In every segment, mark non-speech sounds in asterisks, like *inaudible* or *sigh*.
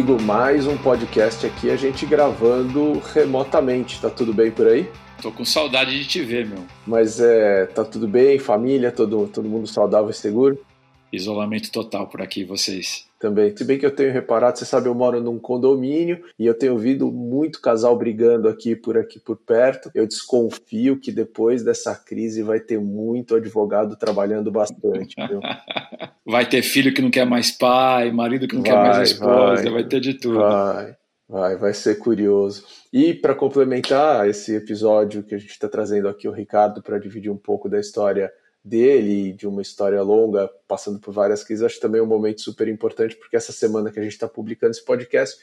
amigo, mais um podcast aqui, a gente gravando remotamente. Tá tudo bem por aí? Tô com saudade de te ver, meu. Mas é, tá tudo bem, família, todo, todo mundo saudável e seguro? Isolamento total por aqui, vocês. Também. Se bem que eu tenho reparado, você sabe, eu moro num condomínio e eu tenho ouvido muito casal brigando aqui por aqui por perto. Eu desconfio que depois dessa crise vai ter muito advogado trabalhando bastante. *laughs* vai ter filho que não quer mais pai, marido que não vai, quer mais esposa, vai, vai ter de tudo. Vai. Vai, vai ser curioso. E para complementar esse episódio que a gente está trazendo aqui o Ricardo para dividir um pouco da história dele, de uma história longa, passando por várias crises, acho também um momento super importante, porque essa semana que a gente está publicando esse podcast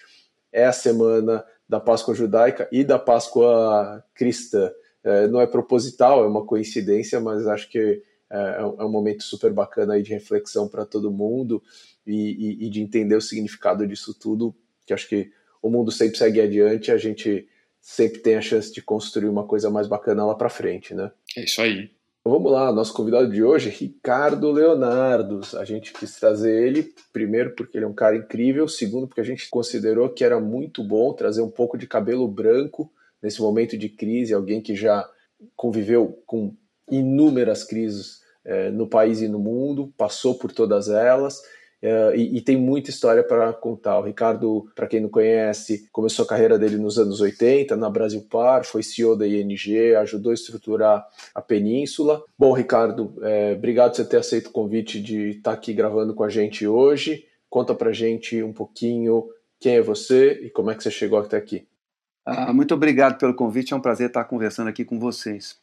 é a semana da Páscoa judaica e da Páscoa cristã. É, não é proposital, é uma coincidência, mas acho que é, é um momento super bacana aí de reflexão para todo mundo e, e, e de entender o significado disso tudo, que acho que o mundo sempre segue adiante, a gente sempre tem a chance de construir uma coisa mais bacana lá para frente, né? É isso aí. Vamos lá, nosso convidado de hoje é Ricardo Leonardo. A gente quis trazer ele, primeiro porque ele é um cara incrível, segundo porque a gente considerou que era muito bom trazer um pouco de cabelo branco nesse momento de crise, alguém que já conviveu com inúmeras crises é, no país e no mundo, passou por todas elas Uh, e, e, tem muita história para contar. O Ricardo, para quem não conhece, começou a carreira dele nos anos 80 na Brasil Par, foi CEO da ING, ajudou a estruturar a Península. Bom, Ricardo, é, obrigado por você ter aceito o convite de estar tá aqui gravando com a gente hoje. Conta para gente um pouquinho quem é você e como é que você chegou até aqui. Ah, muito obrigado pelo convite, é um prazer estar conversando aqui com vocês.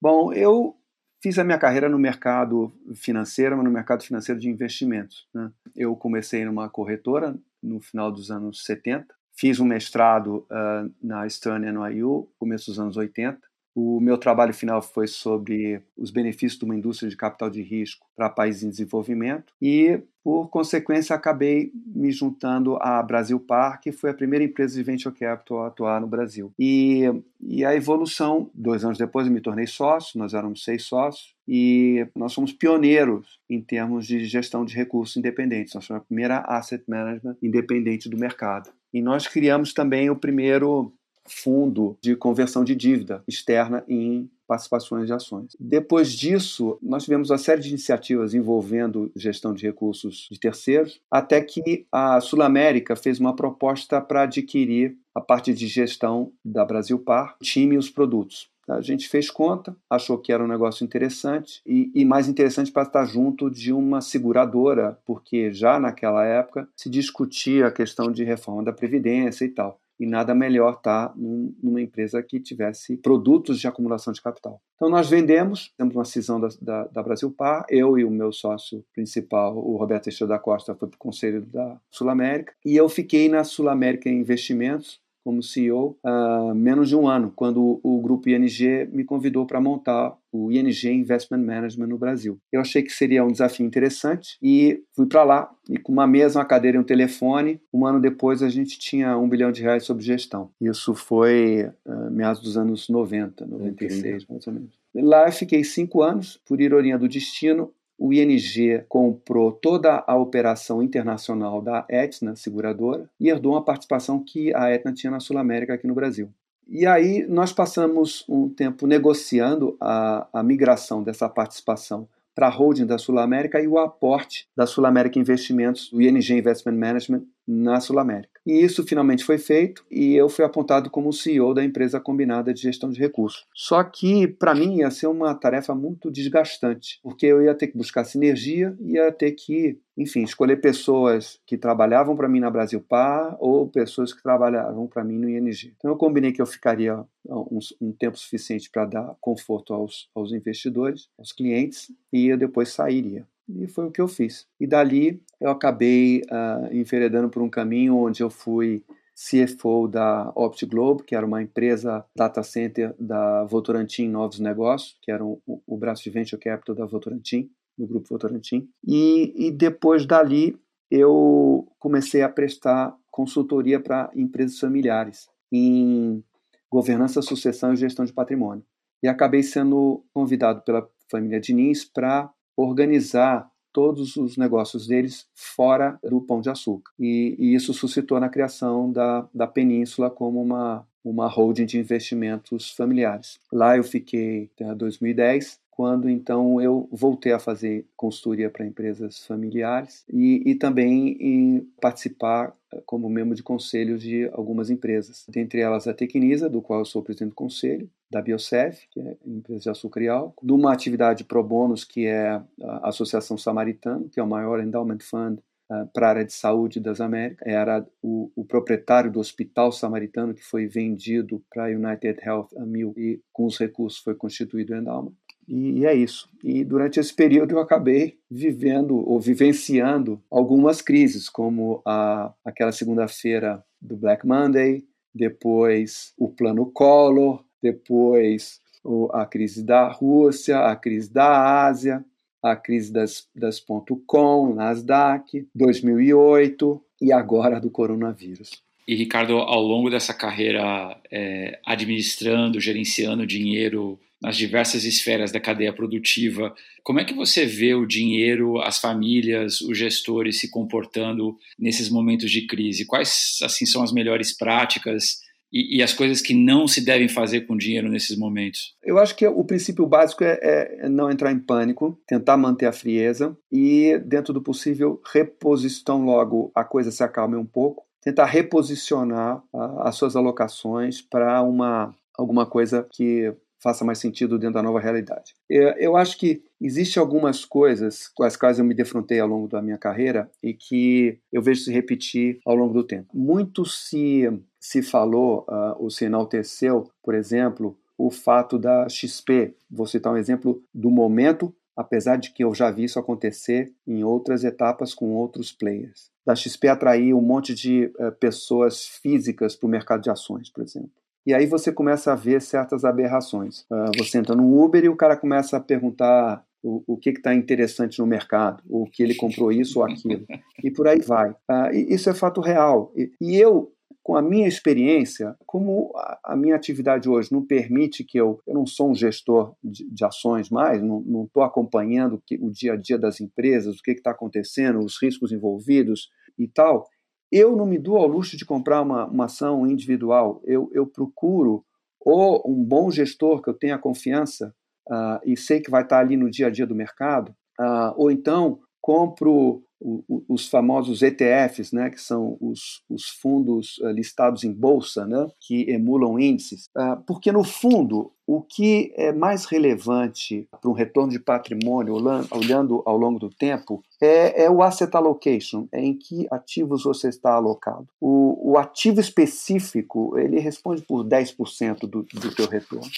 Bom, eu Fiz a minha carreira no mercado financeiro, mas no mercado financeiro de investimentos. Né? Eu comecei numa corretora no final dos anos 70, fiz um mestrado uh, na Stern NYU, começo dos anos 80, o meu trabalho final foi sobre os benefícios de uma indústria de capital de risco para países em desenvolvimento e, por consequência, acabei me juntando à Brasil Park, que foi a primeira empresa de venture capital a atuar no Brasil. E, e a evolução, dois anos depois eu me tornei sócio, nós éramos seis sócios, e nós somos pioneiros em termos de gestão de recursos independentes. Nós somos a primeira asset management independente do mercado. E nós criamos também o primeiro fundo de conversão de dívida externa em participações de ações. Depois disso, nós tivemos uma série de iniciativas envolvendo gestão de recursos de terceiros, até que a Sul América fez uma proposta para adquirir a parte de gestão da Brasil Par, time e os produtos. A gente fez conta, achou que era um negócio interessante e, e, mais interessante para estar junto de uma seguradora, porque já naquela época se discutia a questão de reforma da Previdência e tal e nada melhor estar tá numa empresa que tivesse produtos de acumulação de capital. Então nós vendemos, temos uma cisão da, da, da Brasil Par, eu e o meu sócio principal, o Roberto Teixeira da Costa, foi para o conselho da Sul América, e eu fiquei na Sul América Investimentos, como CEO há menos de um ano, quando o grupo ING me convidou para montar o ING Investment Management no Brasil. Eu achei que seria um desafio interessante e fui para lá e com uma mesa, uma cadeira e um telefone, um ano depois a gente tinha um bilhão de reais sob gestão. Isso foi uh, meados dos anos 90, 96 mais ou menos. Lá eu fiquei cinco anos, por ironia do destino, o ING comprou toda a operação internacional da Etna, seguradora, e herdou uma participação que a Etna tinha na Sul América aqui no Brasil. E aí nós passamos um tempo negociando a, a migração dessa participação para a holding da Sul América e o aporte da Sul América Investimentos, do ING Investment Management, na Sul América. E isso finalmente foi feito e eu fui apontado como CEO da empresa combinada de gestão de recursos. Só que, para mim, ia ser uma tarefa muito desgastante, porque eu ia ter que buscar sinergia, ia ter que, enfim, escolher pessoas que trabalhavam para mim na Brasil Par ou pessoas que trabalhavam para mim no ING. Então, eu combinei que eu ficaria um, um tempo suficiente para dar conforto aos, aos investidores, aos clientes, e eu depois sairia. E foi o que eu fiz. E dali eu acabei uh, enveredando por um caminho onde eu fui CFO da OptiGlobe, que era uma empresa data center da Votorantim Novos Negócios, que era o, o braço de venture capital da Votorantim, do grupo Votorantim. E, e depois dali eu comecei a prestar consultoria para empresas familiares em governança, sucessão e gestão de patrimônio. E acabei sendo convidado pela família Diniz para organizar todos os negócios deles fora do Pão de Açúcar. E, e isso suscitou na criação da, da Península como uma, uma holding de investimentos familiares. Lá eu fiquei até 2010 quando então eu voltei a fazer consultoria para empresas familiares e, e também em participar eh, como membro de conselhos de algumas empresas, dentre elas a Tecnisa, do qual eu sou presidente do conselho, da Biocef, que é empresa de álcool, de uma atividade pro bonos, que é a Associação Samaritana, que é o maior endowment fund uh, para a área de saúde das Américas, era o, o, proprietário do Hospital Samaritano, que foi vendido para a United Health a mil e com os recursos foi constituído o endowment. E, e é isso. E durante esse período eu acabei vivendo ou vivenciando algumas crises, como a, aquela segunda-feira do Black Monday, depois o plano Collor, depois a crise da Rússia, a crise da Ásia, a crise das, das .com, Nasdaq, 2008 e agora do coronavírus. E Ricardo, ao longo dessa carreira é, administrando, gerenciando dinheiro nas diversas esferas da cadeia produtiva. Como é que você vê o dinheiro, as famílias, os gestores se comportando nesses momentos de crise? Quais assim são as melhores práticas e, e as coisas que não se devem fazer com dinheiro nesses momentos? Eu acho que o princípio básico é, é não entrar em pânico, tentar manter a frieza e, dentro do possível, reposicionar logo a coisa se acalme um pouco, tentar reposicionar as suas alocações para uma alguma coisa que faça mais sentido dentro da nova realidade. Eu acho que existe algumas coisas com as quais eu me defrontei ao longo da minha carreira e que eu vejo se repetir ao longo do tempo. Muito se se falou uh, ou se enalteceu, por exemplo, o fato da XP. Vou citar um exemplo do momento, apesar de que eu já vi isso acontecer em outras etapas com outros players. Da XP atrair um monte de uh, pessoas físicas para o mercado de ações, por exemplo. E aí você começa a ver certas aberrações. Uh, você entra no Uber e o cara começa a perguntar o, o que está interessante no mercado, o que ele comprou isso ou aquilo, e por aí vai. E isso é fato real. E, e, eu, com a minha experiência, como a, a, minha atividade hoje não permite que eu, eu não sou um gestor de, de ações mais, não estou acompanhando que, o dia a dia das empresas, o que está acontecendo, os riscos envolvidos e tal, eu não me dou ao luxo de comprar uma, uma ação individual. Eu, eu procuro ou um bom gestor que eu tenha confiança uh, e sei que vai estar ali no dia a dia do mercado, uh, ou então compro os famosos ETFs, né, que são os, os fundos uh, listados em bolsa, né, que emulam índices, porque no fundo o que é mais relevante para um retorno de patrimônio, olhando ao longo do tempo, é, é, o asset allocation, é em que ativos você está alocado. O, o ativo específico ele responde por 10% do, do teu retorno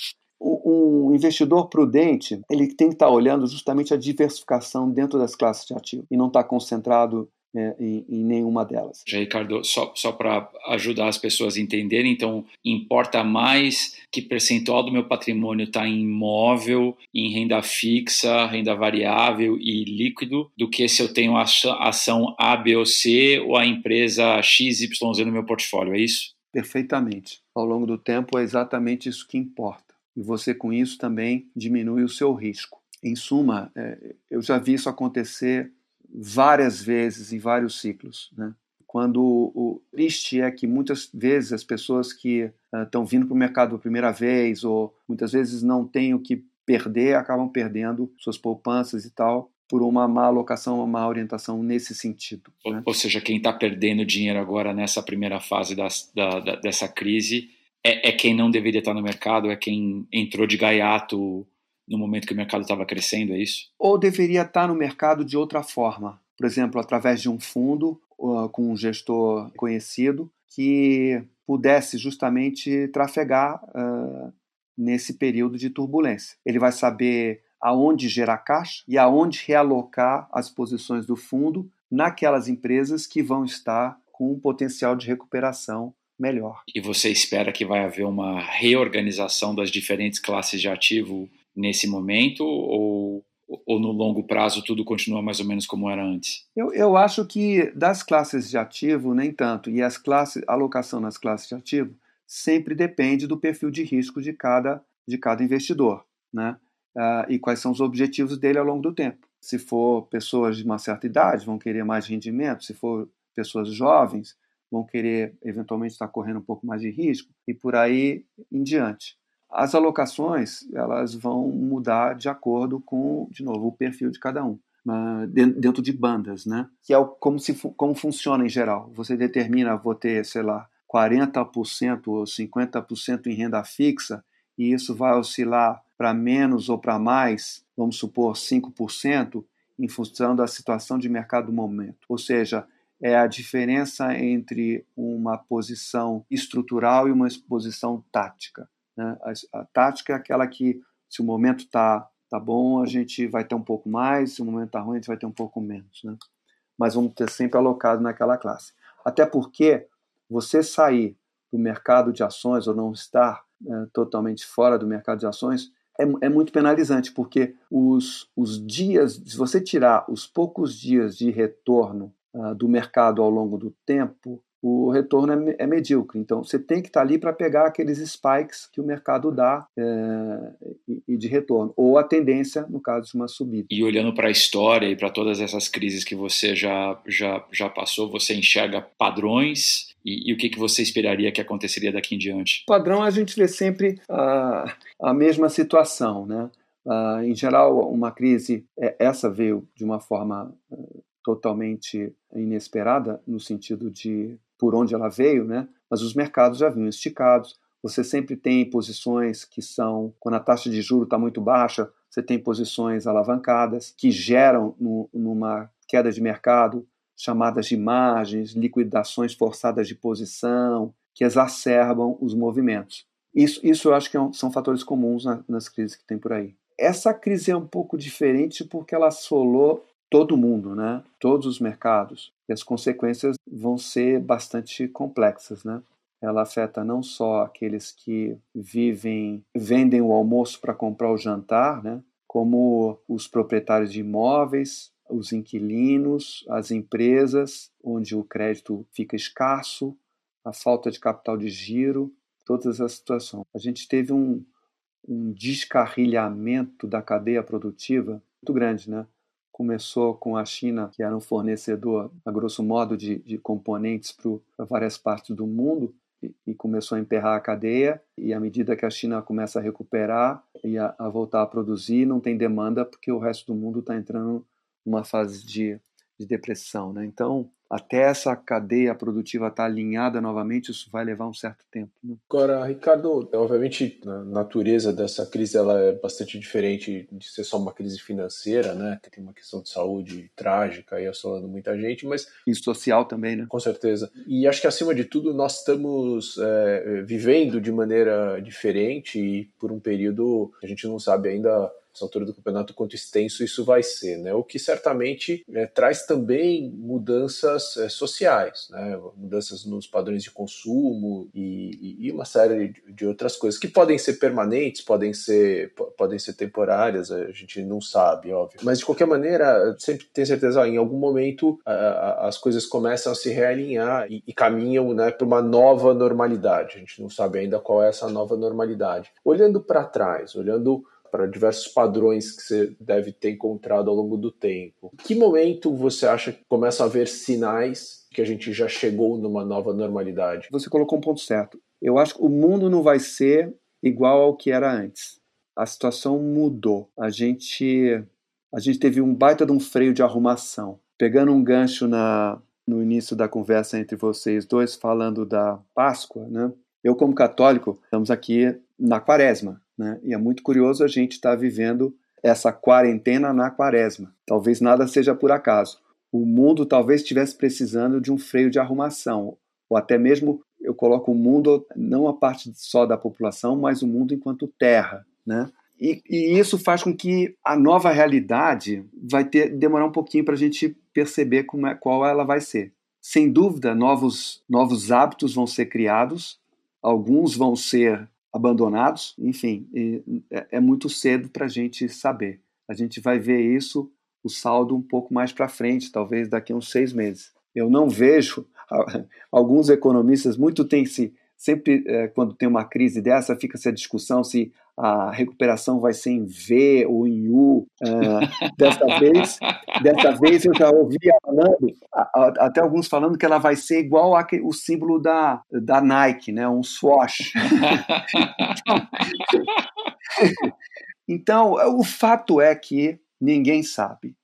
um investidor prudente ele tem que estar olhando justamente a diversificação dentro das classes de ativo e não estar concentrado é, em, em, nenhuma delas. Já, Ricardo, só, só para ajudar as pessoas a entenderem, então, importa mais que percentual do meu patrimônio está em imóvel, em renda fixa, renda variável e líquido, do que se eu tenho ação A, B ou C ou a empresa XYZ no meu portfólio, é isso? Perfeitamente. Ao longo do tempo é exatamente isso que importa e você com isso também diminui o seu risco. Em suma, é, eu já vi isso acontecer várias vezes em vários ciclos. Né? Quando o triste é que muitas vezes as pessoas que estão uh, vindo para o mercado pela primeira vez ou muitas vezes não têm o que perder acabam perdendo suas poupanças e tal por uma má alocação, uma má orientação nesse sentido. Né? Ou, seja, quem está perdendo dinheiro agora nessa primeira fase das, da, da, dessa crise é, é, quem não deveria estar no mercado, é quem entrou de gaiato no momento que o mercado estava crescendo, é isso? Ou deveria estar no mercado de outra forma, por exemplo, através de um fundo uh, com um gestor conhecido que pudesse justamente trafegar uh, nesse período de turbulência. Ele vai saber aonde gerar caixa e aonde realocar as posições do fundo naquelas empresas que vão estar com um potencial de recuperação melhor. E você espera que vai haver uma reorganização das diferentes classes de ativo nesse momento ou, ou no longo prazo tudo continua mais ou menos como era antes? Eu, eu acho que das classes de ativo nem tanto e as classes a alocação nas classes de ativo sempre depende do perfil de risco de cada de cada investidor, né? Uh, e quais são os objetivos dele ao longo do tempo. Se for pessoas de uma certa idade, vão querer mais rendimento. Se for pessoas jovens, vão querer eventualmente estar correndo um pouco mais de risco e por aí em diante. As alocações elas vão mudar de acordo com, de novo, o perfil de cada um dentro de bandas, né? Que é como se como funciona em geral. Você determina vou ter, sei lá, 40% ou 50% em renda fixa e isso vai oscilar para menos ou para mais, vamos supor 5%, em função da situação de mercado do momento. Ou seja, é a diferença entre uma posição estrutural e uma posição tática. Né? A, a tática é aquela que, se o momento está tá bom, a gente vai ter um pouco mais, se o momento está ruim, a gente vai ter um pouco menos. Né? Mas vamos ter sempre alocado naquela classe. Até porque você sair do mercado de ações ou não estar é, totalmente fora do mercado de ações é, é, muito penalizante, porque os, os dias, se você tirar os poucos dias de retorno uh, do mercado ao longo do tempo, o retorno é, é, medíocre. Então, você tem que estar ali para pegar aqueles spikes que o mercado dá é, e, de retorno, ou a tendência, no caso de uma subida. E olhando para a história e para todas essas crises que você já, já, já passou, você enxerga padrões e, e, o que, que você esperaria que aconteceria daqui em diante? Padrão, a gente vê sempre a, a mesma situação. Né? Uh, em geral, uma crise, é, essa veio de uma forma uh, totalmente inesperada, no sentido de por onde ela veio, né? mas os mercados já vinham esticados. Você sempre tem posições que são, quando a taxa de juro está muito baixa, você tem posições alavancadas que geram no, numa queda de mercado chamadas de margens, liquidações forçadas de posição, que exacerbam os movimentos. Isso, isso eu acho que é são fatores comuns na, nas crises que tem por aí. Essa crise é um pouco diferente porque ela assolou todo mundo, né? todos os mercados. E as consequências vão ser bastante complexas. Né? Ela afeta não só aqueles que vivem, vendem o almoço para comprar o jantar, né? como os proprietários de imóveis, os inquilinos, as empresas, onde o crédito fica escasso, a falta de capital de giro, todas essas situações. A gente teve um, um descarrilhamento da cadeia produtiva muito grande, né? Começou com a China, que era um fornecedor, a grosso modo, de, de componentes para várias partes do mundo, e, e, começou a emperrar a cadeia. E à medida que a China começa a recuperar e a, a voltar a produzir, não tem demanda porque o resto do mundo está entrando numa fase de, de depressão. Né? Então, até essa cadeia produtiva estar tá alinhada novamente, isso vai levar um certo tempo. Né? Agora, Ricardo, obviamente a natureza dessa crise ela é bastante diferente de ser só uma crise financeira, né? Que tem uma questão de saúde trágica e assolando muita gente, mas e social também, né? Com certeza. E acho que acima de tudo nós estamos é, vivendo de maneira diferente e por um período que a gente não sabe ainda essa altura do campeonato, quanto extenso isso vai ser, né? O que certamente é, traz também mudanças é, sociais, né? Mudanças nos padrões de consumo e, e, uma série de, outras coisas que podem ser permanentes, podem ser, podem ser temporárias, a gente não sabe, óbvio. Mas de qualquer maneira, sempre tem certeza, ó, em algum momento a, a, as coisas começam a se realinhar e, e caminham, né, para uma nova normalidade. A gente não sabe ainda qual é essa nova normalidade. Olhando para trás, olhando para diversos padrões que você deve ter encontrado ao longo do tempo. Que momento você acha que começa a haver sinais que a gente já chegou numa nova normalidade? Você colocou um ponto certo. Eu acho que o mundo não vai ser igual ao que era antes. A situação mudou. A gente a gente teve um baita de um freio de arrumação. Pegando um gancho na, no início da conversa entre vocês dois, falando da Páscoa, né? Eu, como católico, estamos aqui na quaresma. Né? E é muito curioso a gente estar tá vivendo essa quarentena na quaresma. Talvez nada seja por acaso. O mundo talvez estivesse precisando de um freio de arrumação, ou até mesmo eu coloco o mundo não a parte só da população, mas o mundo enquanto terra, né? E, e isso faz com que a nova realidade vai ter demorar um pouquinho para a gente perceber como é, qual ela vai ser. Sem dúvida, novos novos hábitos vão ser criados, alguns vão ser abandonados, enfim, é, é muito cedo para a gente saber. A gente vai ver isso, o saldo, um pouco mais para frente, talvez daqui a uns seis meses. Eu não vejo, *laughs* alguns economistas, muito tem se, sempre é, quando tem uma crise dessa, fica-se a discussão se a recuperação vai ser em V ou em U. Uh, dessa *laughs* vez, dessa vez eu já ouvia falando, até alguns falando que ela vai ser igual ao o símbolo da, da Nike, né? Um swash. *laughs* então, o fato é que ninguém sabe.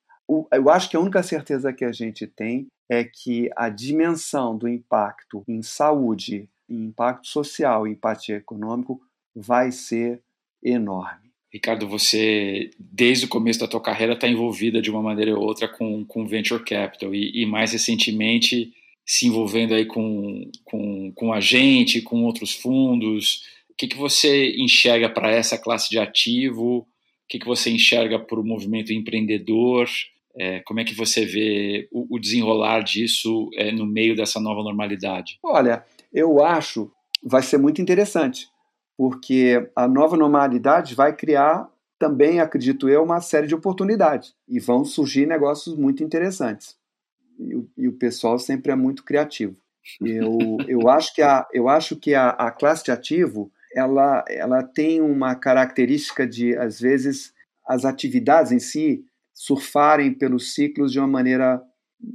Eu acho que a única certeza que a gente tem é que a dimensão do impacto em saúde, em impacto social e impacto econômico vai ser enorme. Ricardo, você, desde o começo da tua carreira, está envolvida de uma maneira ou outra com, com Venture Capital e, e mais recentemente se envolvendo aí com, com, com a gente, com outros fundos. O que, que você enxerga para essa classe de ativo? O que, que você enxerga para o movimento empreendedor? É, como é que você vê o, o desenrolar disso é, no meio dessa nova normalidade? Olha, eu acho vai ser muito interessante porque a nova normalidade vai criar também, acredito eu, uma série de oportunidades e vão surgir negócios muito interessantes. E o, e o pessoal sempre é muito criativo. Eu, *laughs* eu acho que, a, eu acho que a, a classe de ativo ela, ela tem uma característica de, às vezes, as atividades em si surfarem pelos ciclos de uma maneira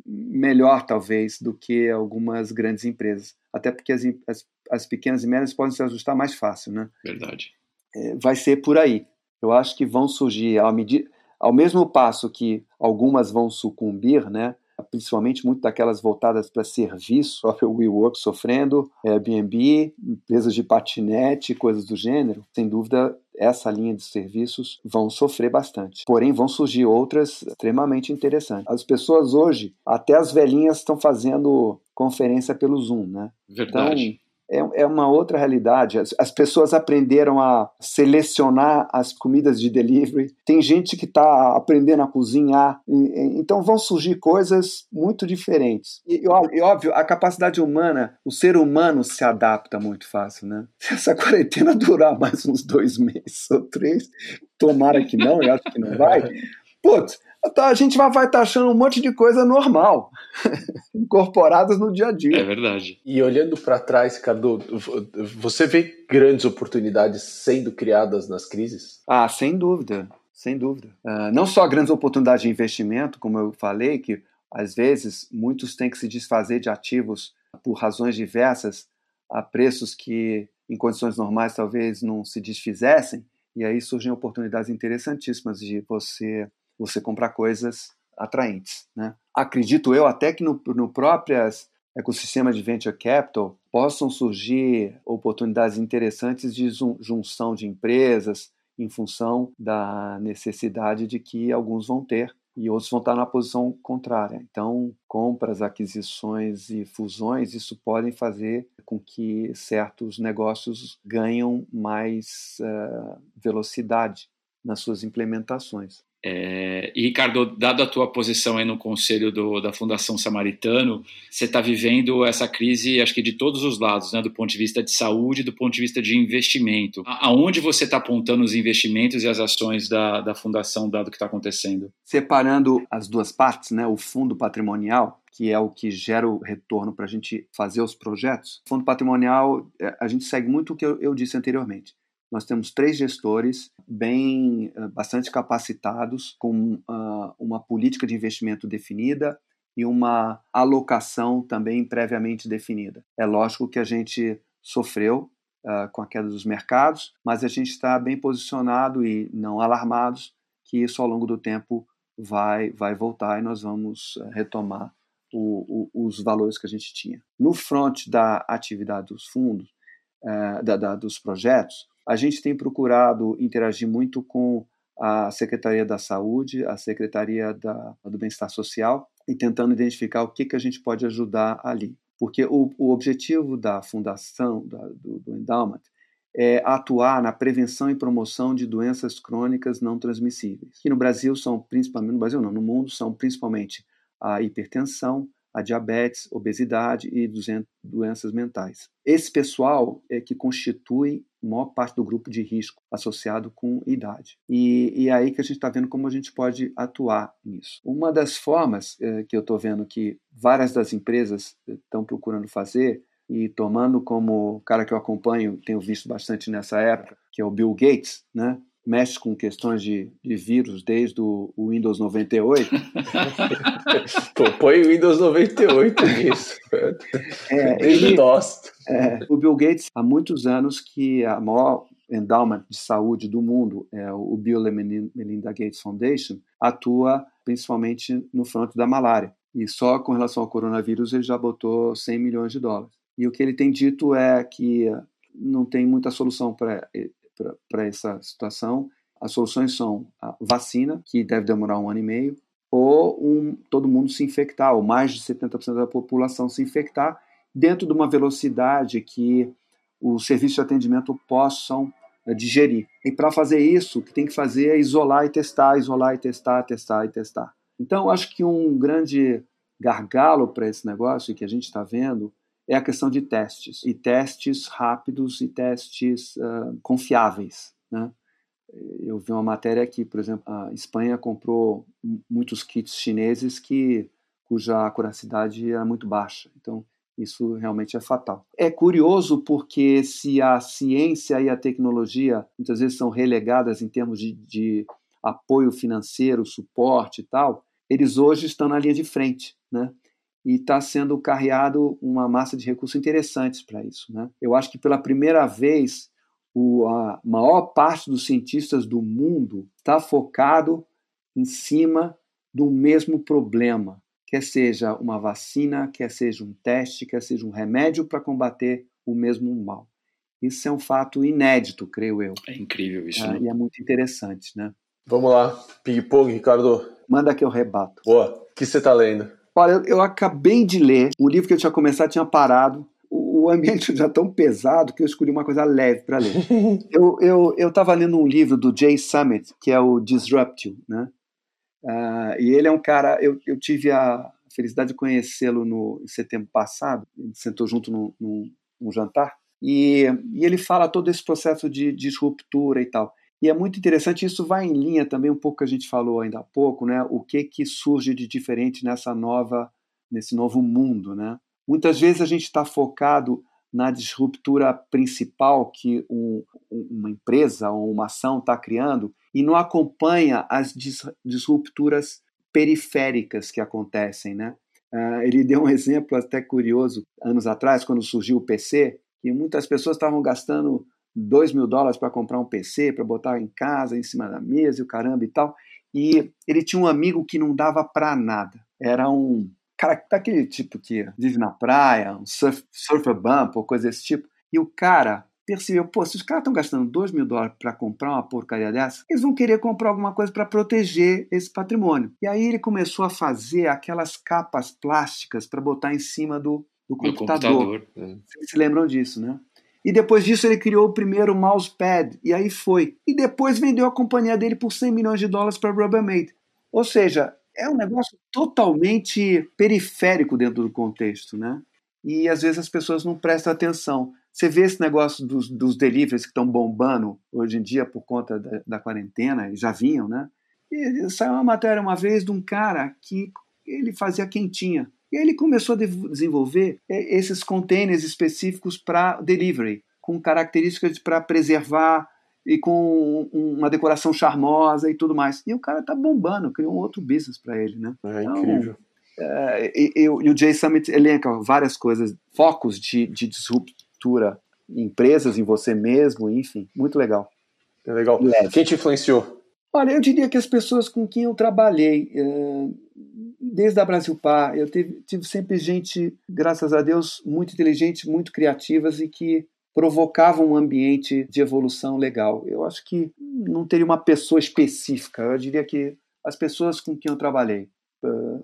melhor, talvez, do que algumas grandes empresas. Até porque as, as as pequenas e médias podem se ajustar mais fácil, né? Verdade. É, vai ser por aí. Eu acho que vão surgir, ao, medida, ao mesmo passo que algumas vão sucumbir, né? principalmente muito daquelas voltadas para serviço, *laughs* o WeWork sofrendo, Airbnb, empresas de patinete, coisas do gênero, sem dúvida essa linha de serviços vão sofrer bastante. Porém, vão surgir outras extremamente interessantes. As pessoas hoje, até as velhinhas estão fazendo conferência pelo Zoom, né? Verdade. É, é uma outra realidade. As, as, pessoas aprenderam a selecionar as comidas de delivery. Tem gente que está aprendendo a cozinhar. Então vão surgir coisas muito diferentes. E, e, óbvio, a capacidade humana, o ser humano se adapta muito fácil, né? *laughs* Se essa quarentena durar mais uns dois meses ou três, tomara que não, eu acho que não vai. Putz, Tá, a gente vai estar tá achando um monte de coisa normal, *laughs* incorporadas no dia a dia. É verdade. E olhando para trás, Cadu, você vê grandes oportunidades sendo criadas nas crises? Ah, sem dúvida, sem dúvida. Uh, não só grandes oportunidades de investimento, como eu falei, que às vezes muitos têm que se desfazer de ativos por razões diversas, a preços que em condições normais talvez não se desfizessem, e aí surgem oportunidades interessantíssimas de você você comprar coisas atraentes. Né? Acredito eu até que no, no próprio ecossistema de venture capital possam surgir oportunidades interessantes de junção de empresas em função da necessidade de que alguns vão ter e outros vão estar na posição contrária. Então, compras, aquisições e fusões, isso podem fazer com que certos negócios ganham mais uh, velocidade nas suas implementações. É, e, Ricardo, dado a tua posição aí no conselho do, da Fundação Samaritano, você está vivendo essa crise, acho que de todos os lados, né, do ponto de vista de saúde do ponto de vista de investimento. Aonde você está apontando os investimentos e as ações da, da Fundação, dado o que está acontecendo? Separando as duas partes, né, o fundo patrimonial, que é o que gera o retorno para a gente fazer os projetos. Fundo patrimonial, é, a gente segue muito o que eu, eu disse anteriormente nós temos três gestores bem eh, bastante capacitados com uh, uma política de investimento definida e uma alocação também previamente definida. É lógico que a gente sofreu uh, com a queda dos mercados, mas a gente está bem posicionado e não alarmados que isso ao longo do tempo vai vai voltar e nós vamos eh, retomar o, o, os valores que a gente tinha. No front da atividade dos fundos, uh, da, da, dos projetos, a gente tem procurado interagir muito com a Secretaria da Saúde, a Secretaria da, do Bem-Estar Social, e tentando identificar o que, que a gente pode ajudar ali. Porque o, o objetivo da fundação, da, do, do Endowment, é atuar na prevenção e promoção de doenças crônicas não transmissíveis. Que no Brasil são principalmente, no Brasil não, no mundo são principalmente a hipertensão, a diabetes, obesidade e doenças mentais. Esse pessoal é que constitui maior parte do grupo de risco associado com idade. E, e é aí que a gente está vendo como a gente pode atuar nisso. Uma das formas é, que eu estou vendo que várias das empresas estão procurando fazer e tomando como cara que eu acompanho, tenho visto bastante nessa época, que é o Bill Gates, né? Mexe com questões de, de vírus desde o, o Windows 98. *laughs* Pô, põe o Windows 98 nisso. É, *laughs* desde ele, DOS. É, o Bill Gates, há muitos anos que a maior endowment de saúde do mundo, é o Bill Melinda Gates Foundation, atua principalmente no fronte da malária. E só com relação ao coronavírus ele já botou 100 milhões de dólares. E o que ele tem dito é que não tem muita solução para para essa situação. As soluções são a vacina, que deve demorar um ano e meio, ou um, todo mundo se infectar, ou mais de 70% da população se infectar, dentro de uma velocidade que os serviços de atendimento possam né, digerir. E para fazer isso, o que tem que fazer é isolar e testar, isolar e testar, testar e testar. Então, acho que um grande gargalo para esse negócio, que a gente está vendo, é a questão de testes, e testes rápidos e testes uh, confiáveis. Né? Eu vi uma matéria aqui, por exemplo, a Espanha comprou muitos kits chineses que cuja acuracidade era muito baixa. Então, isso realmente é fatal. É curioso porque se a ciência e a tecnologia muitas vezes são relegadas em termos de, de apoio financeiro, suporte e tal, eles hoje estão na linha de frente, né? E está sendo carreado uma massa de recursos interessantes para isso. Né? Eu acho que pela primeira vez o, a maior parte dos cientistas do mundo está focado em cima do mesmo problema, quer seja uma vacina, quer seja um teste, quer seja um remédio para combater o mesmo mal. Isso é um fato inédito, creio eu. É incrível isso. É, né? E é muito interessante, né? Vamos lá, ping-pong, Ricardo. Manda que eu rebato. Boa. O que você está lendo? Olha, eu, acabei de ler, o livro que eu tinha começado tinha parado, o ambiente já tão pesado que eu escolhi uma coisa leve para ler. eu *laughs* estava eu, eu lendo um livro do Jay Summit, que é o Disrupt You, né? Uh, e ele é um cara, eu, eu tive a felicidade de conhecê-lo no em setembro passado, ele sentou junto num, num, num jantar, e, e, ele fala todo esse processo de, de disruptura e tal. E é muito interessante, isso vai em linha também um pouco que a gente falou ainda há pouco, né? O que que surge de diferente nessa nova, nesse novo mundo, né? Muitas vezes a gente está focado na disruptura principal que um, uma empresa ou uma ação está criando e não acompanha as disrupturas periféricas que acontecem, né? Uh, ele deu um *laughs* exemplo até curioso anos atrás, quando surgiu o PC, que muitas pessoas estavam gastando 2 mil dólares para comprar um PC, para botar em casa, em cima da mesa e o caramba e tal. E ele tinha um amigo que não dava para nada. Era um cara daquele tipo que vive na praia, um surf, surfer bump ou coisa desse tipo. E o cara percebeu, pô, se os caras estão gastando 2 mil dólares para comprar uma porcaria dessa, eles vão querer comprar alguma coisa para proteger esse patrimônio. E aí ele começou a fazer aquelas capas plásticas para botar em cima do, do computador. computador. É. Vocês se lembram disso, né? E depois disso ele criou o primeiro mousepad, e aí foi. E depois vendeu a companhia dele por 100 milhões de dólares para a Rubbermaid. Ou seja, é um negócio totalmente periférico dentro do contexto, né? E às vezes as pessoas não prestam atenção. Você vê esse negócio dos, dos deliveries que estão bombando hoje em dia por conta da, da quarentena, e já vinham, né? E saiu uma matéria uma vez de um cara que ele fazia quentinha. E aí ele começou a desenvolver é, esses containers específicos para delivery, com características para preservar e com uma decoração charmosa e tudo mais. E o cara tá bombando, criou um outro business para ele, né? É então, incrível. É, e, e, e, o Jay Summit elenca várias coisas, focos de, de disruptura em empresas, em você mesmo, enfim, muito legal. É legal. Leve. Quem te influenciou? Olha, eu diria que as pessoas com quem eu trabalhei, é, desde a Brasil Par, eu tive, tive sempre gente, graças a Deus, muito inteligente, muito criativas e que provocavam um ambiente de evolução legal. Eu acho que não teria uma pessoa específica, eu diria que as pessoas com quem eu trabalhei,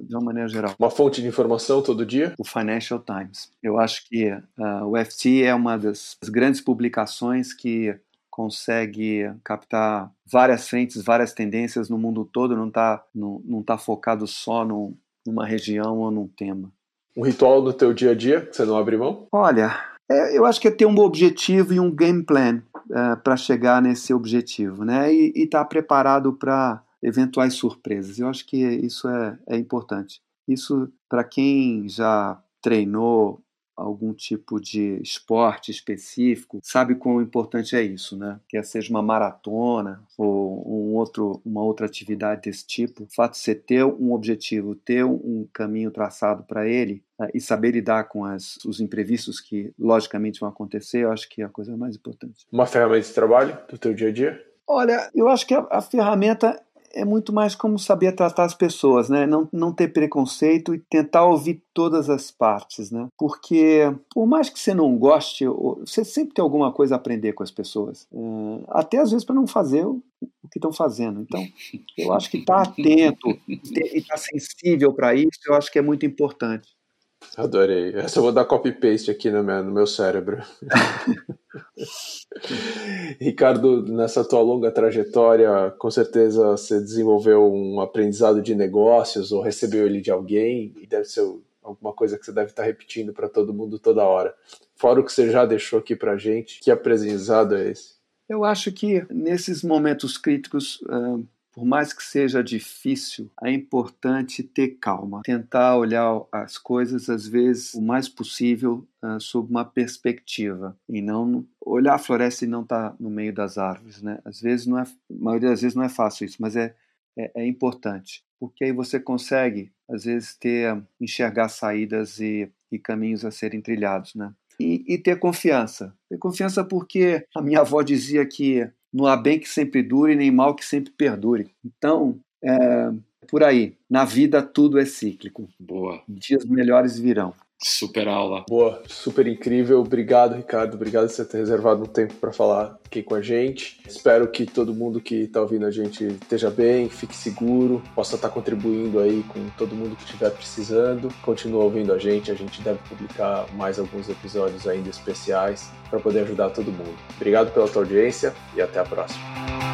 de uma maneira geral. Uma fonte de informação todo dia? O Financial Times. Eu acho que uh, o FT é uma das grandes publicações que consegue captar várias frentes, várias tendências no mundo todo, não está não, não tá focado só no, numa região ou num tema. Um ritual do teu dia a dia que você não abre mão? Olha, é, eu acho que é ter um objetivo e um game plan é, para chegar nesse objetivo, né? E estar tá preparado para eventuais surpresas. Eu acho que isso é, é importante. Isso, para quem já treinou algum tipo de esporte específico, sabe quão importante é isso, né? Quer seja uma maratona ou um outro, uma outra atividade desse tipo, o fato de você ter um objetivo, ter um caminho traçado para ele né, e saber lidar com as, os imprevistos que logicamente vão acontecer, eu acho que é a coisa mais importante. Uma ferramenta de trabalho do teu dia a dia? Olha, eu acho que a, a ferramenta é muito mais como saber tratar as pessoas, né? Não, não ter preconceito e tentar ouvir todas as partes, né? Porque por mais que você não goste, você sempre tem alguma coisa a aprender com as pessoas, é, até às vezes para não fazer o, o que estão fazendo. Então, eu acho que estar tá atento *laughs* e estar tá sensível para isso, eu acho que é muito importante. Adorei. Essa eu vou dar copy-paste aqui no meu, no meu cérebro. *laughs* Ricardo, nessa tua longa trajetória, com certeza você desenvolveu um aprendizado de negócios ou recebeu ele de alguém e deve ser alguma coisa que você deve estar repetindo para todo mundo toda hora. Fora o que você já deixou aqui para gente, que aprendizado é esse? Eu acho que nesses momentos críticos por mais que seja difícil, é importante ter calma, tentar olhar as coisas, às vezes, o mais possível uh, sob uma perspectiva e não olhar a floresta e não estar tá no meio das árvores, né? Às vezes não é, a maioria das vezes não é fácil isso, mas é, é, é importante, porque aí você consegue, às vezes, ter enxergar saídas e, e caminhos a serem trilhados, né? E, e, ter confiança. Ter confiança porque a minha avó dizia que não há bem que sempre dure, nem mal que sempre perdure. Então, é, por aí. Na vida tudo é cíclico. Boa. Dias melhores virão. Super aula. Boa, super incrível. Obrigado, Ricardo. Obrigado por você ter reservado um tempo para falar aqui com a gente. Espero que todo mundo que está ouvindo a gente esteja bem, fique seguro, possa estar tá contribuindo aí com todo mundo que estiver precisando. Continua ouvindo a gente, a gente deve publicar mais alguns episódios ainda especiais para poder ajudar todo mundo. Obrigado pela tua audiência e até a próxima.